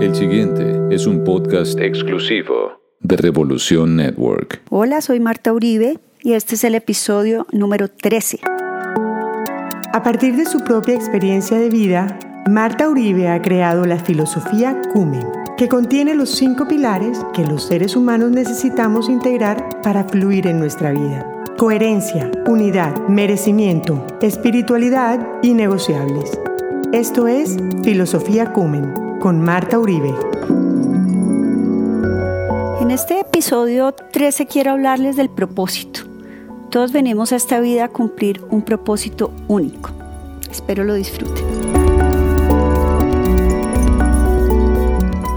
El siguiente es un podcast exclusivo de Revolución Network. Hola, soy Marta Uribe y este es el episodio número 13. A partir de su propia experiencia de vida, Marta Uribe ha creado la filosofía Cumen, que contiene los cinco pilares que los seres humanos necesitamos integrar para fluir en nuestra vida. Coherencia, unidad, merecimiento, espiritualidad y negociables. Esto es Filosofía Cumen con Marta Uribe. En este episodio 13 quiero hablarles del propósito. Todos venimos a esta vida a cumplir un propósito único. Espero lo disfruten.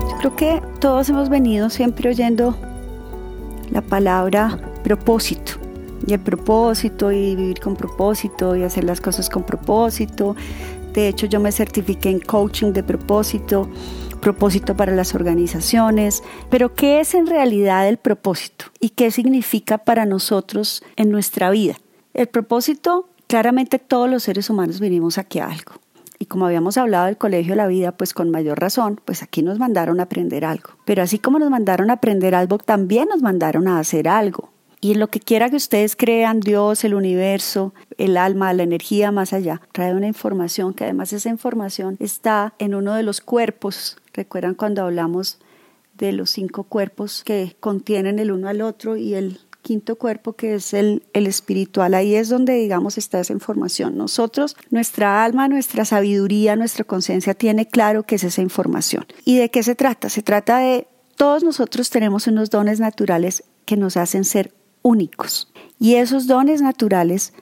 Yo creo que todos hemos venido siempre oyendo la palabra propósito. Y el propósito y vivir con propósito y hacer las cosas con propósito. De hecho, yo me certifiqué en coaching de propósito, propósito para las organizaciones. Pero, ¿qué es en realidad el propósito? ¿Y qué significa para nosotros en nuestra vida? El propósito, claramente todos los seres humanos vinimos aquí a algo. Y como habíamos hablado del colegio de la vida, pues con mayor razón, pues aquí nos mandaron a aprender algo. Pero así como nos mandaron a aprender algo, también nos mandaron a hacer algo. Y lo que quiera que ustedes crean, Dios, el universo, el alma, la energía más allá, trae una información que además esa información está en uno de los cuerpos. ¿Recuerdan cuando hablamos de los cinco cuerpos que contienen el uno al otro y el quinto cuerpo que es el, el espiritual? Ahí es donde, digamos, está esa información. Nosotros, nuestra alma, nuestra sabiduría, nuestra conciencia tiene claro que es esa información. ¿Y de qué se trata? Se trata de todos nosotros tenemos unos dones naturales que nos hacen ser únicos. Y esos dones naturales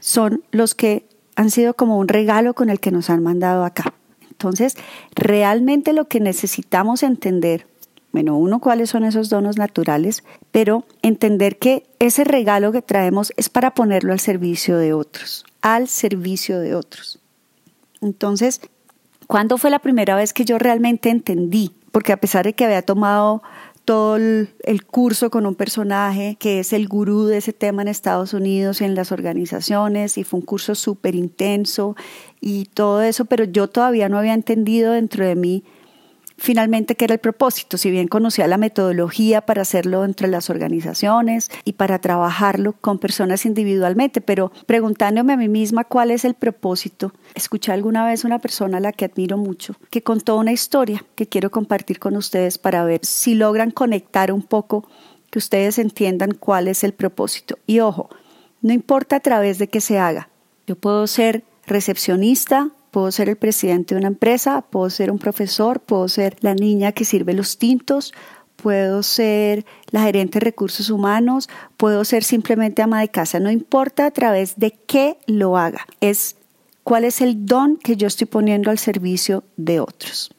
son los que han sido como un regalo con el que nos han mandado acá. Entonces, realmente lo que necesitamos entender, bueno, uno, cuáles son esos dones naturales, pero entender que ese regalo que traemos es para ponerlo al servicio de otros, al servicio de otros. Entonces, ¿cuándo fue la primera vez que yo realmente entendí? Porque a pesar de que había tomado todo el, curso con un personaje que es el gurú de ese tema en Estados Unidos, en las organizaciones, y fue un curso súper intenso y todo eso, pero yo todavía no había entendido dentro de mí finalmente qué era el propósito, si bien conocía la metodología para hacerlo entre las organizaciones y para trabajarlo con personas individualmente, pero preguntándome a mí misma cuál es el propósito, escuché alguna vez una persona a la que admiro mucho que contó una historia que quiero compartir con ustedes para ver si logran conectar un poco, que ustedes entiendan cuál es el propósito. Y ojo, no importa a través de qué se haga, yo puedo ser recepcionista, Puedo ser el presidente de una empresa, puedo ser un profesor, puedo ser la niña que sirve los tintos, puedo ser la gerente de recursos humanos, puedo ser simplemente ama de casa, no importa a través de qué lo haga, es cuál es el don que yo estoy poniendo al servicio de otros.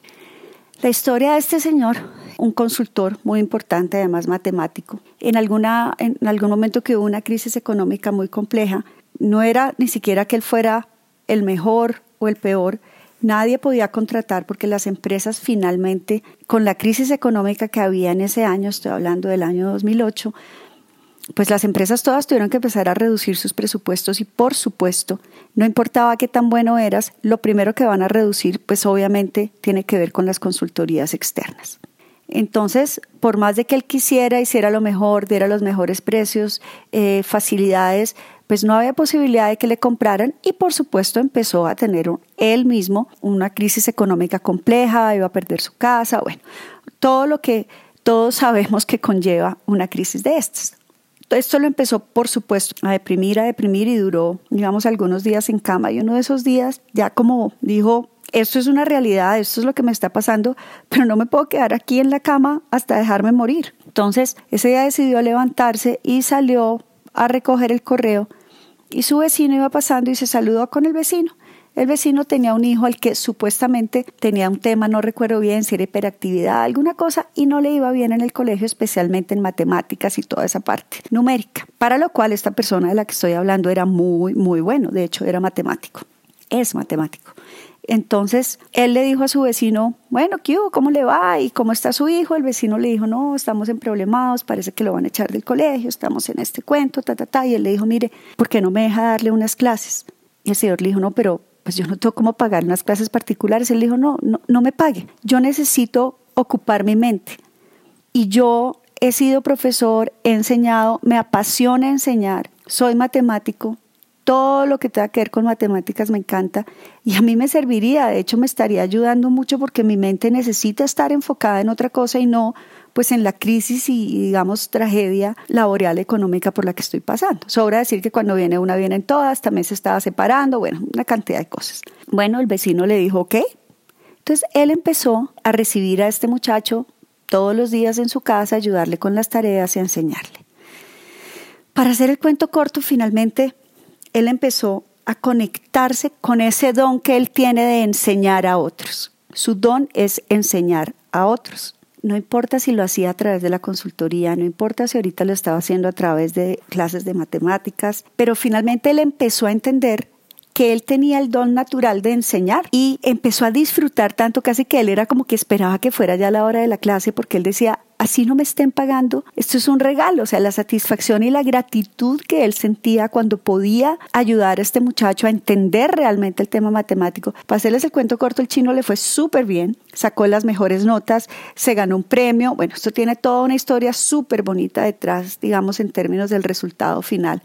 La historia de este señor, un consultor muy importante, además matemático, en, alguna, en algún momento que hubo una crisis económica muy compleja, no era ni siquiera que él fuera el mejor el peor, nadie podía contratar porque las empresas finalmente, con la crisis económica que había en ese año, estoy hablando del año 2008, pues las empresas todas tuvieron que empezar a reducir sus presupuestos y por supuesto, no importaba qué tan bueno eras, lo primero que van a reducir pues obviamente tiene que ver con las consultorías externas. Entonces, por más de que él quisiera, hiciera lo mejor, diera los mejores precios, eh, facilidades, pues no había posibilidad de que le compraran y por supuesto empezó a tener él mismo una crisis económica compleja, iba a perder su casa, bueno, todo lo que todos sabemos que conlleva una crisis de estas. Esto lo empezó, por supuesto, a deprimir, a deprimir y duró, digamos, algunos días en cama. Y uno de esos días ya como dijo, esto es una realidad, esto es lo que me está pasando, pero no me puedo quedar aquí en la cama hasta dejarme morir. Entonces, ese día decidió levantarse y salió a recoger el correo y su vecino iba pasando y se saludó con el vecino. El vecino tenía un hijo al que supuestamente tenía un tema, no recuerdo bien si era hiperactividad, alguna cosa, y no le iba bien en el colegio, especialmente en matemáticas y toda esa parte numérica. Para lo cual esta persona de la que estoy hablando era muy, muy bueno, de hecho era matemático, es matemático. Entonces él le dijo a su vecino, bueno, ¿qué ¿Cómo le va? ¿Y cómo está su hijo? El vecino le dijo, no, estamos en problemados, parece que lo van a echar del colegio, estamos en este cuento, ta, ta, ta. Y él le dijo, mire, ¿por qué no me deja darle unas clases? Y el señor le dijo, no, pero pues yo no tengo cómo pagar unas clases particulares. Él dijo, no, no, no me pague. Yo necesito ocupar mi mente. Y yo he sido profesor, he enseñado, me apasiona enseñar, soy matemático, todo lo que tenga que ver con matemáticas me encanta y a mí me serviría, de hecho me estaría ayudando mucho porque mi mente necesita estar enfocada en otra cosa y no pues en la crisis y digamos tragedia laboral económica por la que estoy pasando. Sobra decir que cuando viene una vienen todas, también se estaba separando, bueno, una cantidad de cosas. Bueno, el vecino le dijo, ok. Entonces él empezó a recibir a este muchacho todos los días en su casa, ayudarle con las tareas y a enseñarle. Para hacer el cuento corto, finalmente él empezó a conectarse con ese don que él tiene de enseñar a otros. Su don es enseñar a otros no importa si lo hacía a través de la consultoría, no importa si ahorita lo estaba haciendo a través de clases de matemáticas, pero finalmente él empezó a entender que él tenía el don natural de enseñar y empezó a disfrutar tanto casi que él era como que esperaba que fuera ya la hora de la clase porque él decía, así no me estén pagando, esto es un regalo, o sea, la satisfacción y la gratitud que él sentía cuando podía ayudar a este muchacho a entender realmente el tema matemático. Para hacerles el cuento corto, el chino le fue súper bien, sacó las mejores notas, se ganó un premio, bueno, esto tiene toda una historia súper bonita detrás, digamos, en términos del resultado final.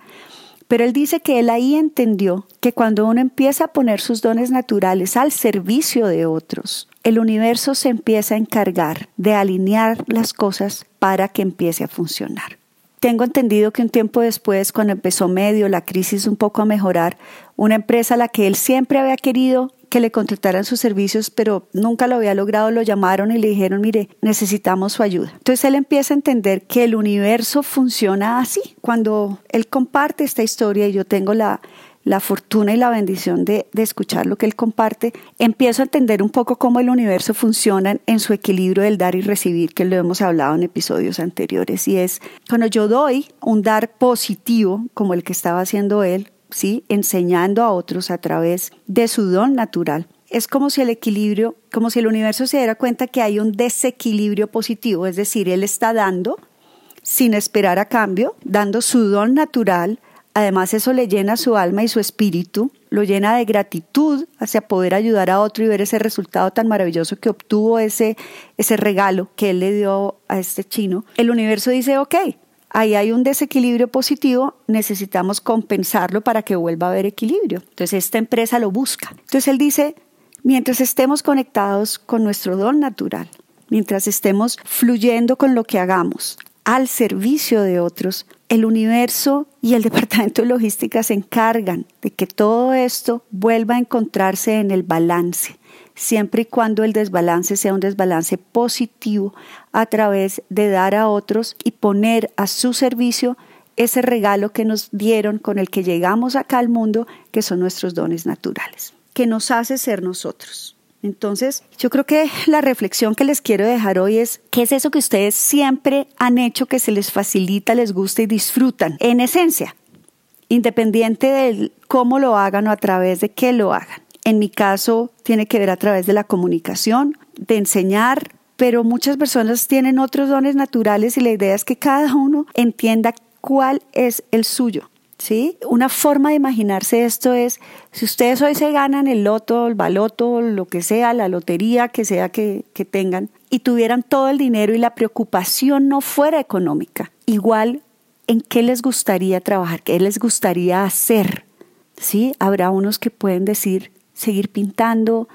Pero él dice que él ahí entendió que cuando uno empieza a poner sus dones naturales al servicio de otros, el universo se empieza a encargar de alinear las cosas para que empiece a funcionar. Tengo entendido que un tiempo después, cuando empezó medio la crisis un poco a mejorar, una empresa a la que él siempre había querido que le contrataran sus servicios, pero nunca lo había logrado, lo llamaron y le dijeron, mire, necesitamos su ayuda. Entonces él empieza a entender que el universo funciona así. Cuando él comparte esta historia y yo tengo la, la fortuna y la bendición de, de, escuchar lo que él comparte, empiezo a entender un poco cómo el universo funciona en su equilibrio del dar y recibir, que lo hemos hablado en episodios anteriores. Y es cuando yo doy un dar positivo, como el que estaba haciendo él, ¿sí? enseñando a otros a través de su don natural. Es como si el equilibrio, como si el universo se diera cuenta que hay un desequilibrio positivo, es decir, él está dando sin esperar a cambio, dando su don natural, además eso le llena su alma y su espíritu, lo llena de gratitud hacia poder ayudar a otro y ver ese resultado tan maravilloso que obtuvo ese, ese regalo que él le dio a este chino. El universo dice, ok, ahí hay un desequilibrio positivo, necesitamos compensarlo para que vuelva a haber equilibrio. Entonces esta empresa lo busca. Entonces él dice, mientras estemos conectados con nuestro don natural, mientras estemos fluyendo con lo que hagamos al servicio de otros, el universo y el departamento de logística se encargan de que todo esto vuelva a encontrarse en el balance siempre y cuando el desbalance sea un desbalance positivo a través de dar a otros y poner a su servicio ese regalo que nos dieron con el que llegamos acá al mundo, que son nuestros dones naturales, que nos hace ser nosotros. Entonces, yo creo que la reflexión que les quiero dejar hoy es, ¿qué es eso que ustedes siempre han hecho que se les facilita, les gusta y disfrutan? En esencia, independiente de cómo lo hagan o a través de qué lo hagan. En mi caso, tiene que ver a través de la comunicación, de enseñar, pero muchas personas tienen otros dones naturales y la idea es que cada uno entienda cuál es el suyo. ¿Sí? Una forma de imaginarse esto es, si ustedes hoy se ganan el loto, el baloto, lo que sea, la lotería que sea que, que tengan, y tuvieran todo el dinero y la preocupación no fuera económica, igual en qué les gustaría trabajar, qué les gustaría hacer. ¿Sí? Habrá unos que pueden decir, seguir pintando,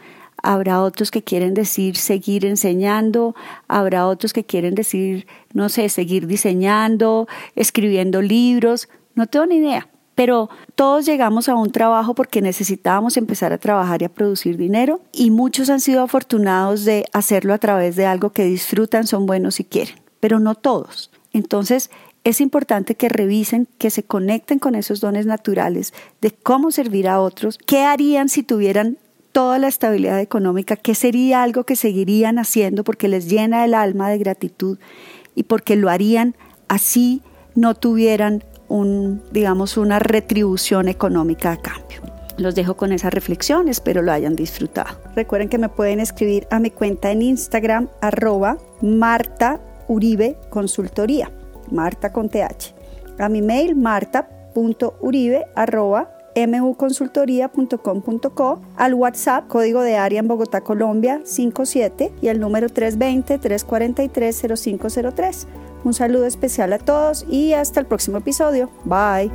habrá otros que quieren decir seguir enseñando, habrá otros que quieren decir, no sé, seguir diseñando, escribiendo libros, no tengo ni idea. Pero todos llegamos a un trabajo porque necesitábamos empezar a trabajar y a producir dinero y muchos han sido afortunados de hacerlo a través de algo que disfrutan, son buenos y quieren, pero no todos. Entonces, es importante que revisen, que se conecten con esos dones naturales de cómo servir a otros, qué harían si tuvieran toda la estabilidad económica, qué sería algo que seguirían haciendo porque les llena el alma de gratitud y porque lo harían así no tuvieran un, digamos, una retribución económica a cambio. Los dejo con esa reflexión, espero lo hayan disfrutado. Recuerden que me pueden escribir a mi cuenta en Instagram, arroba Marta Uribe Consultoría. Marta con TH. A mi mail marta.uribe arroba muconsultoría.com.co, al WhatsApp, código de área en Bogotá, Colombia 57 y el número 320-343-0503. Un saludo especial a todos y hasta el próximo episodio. Bye.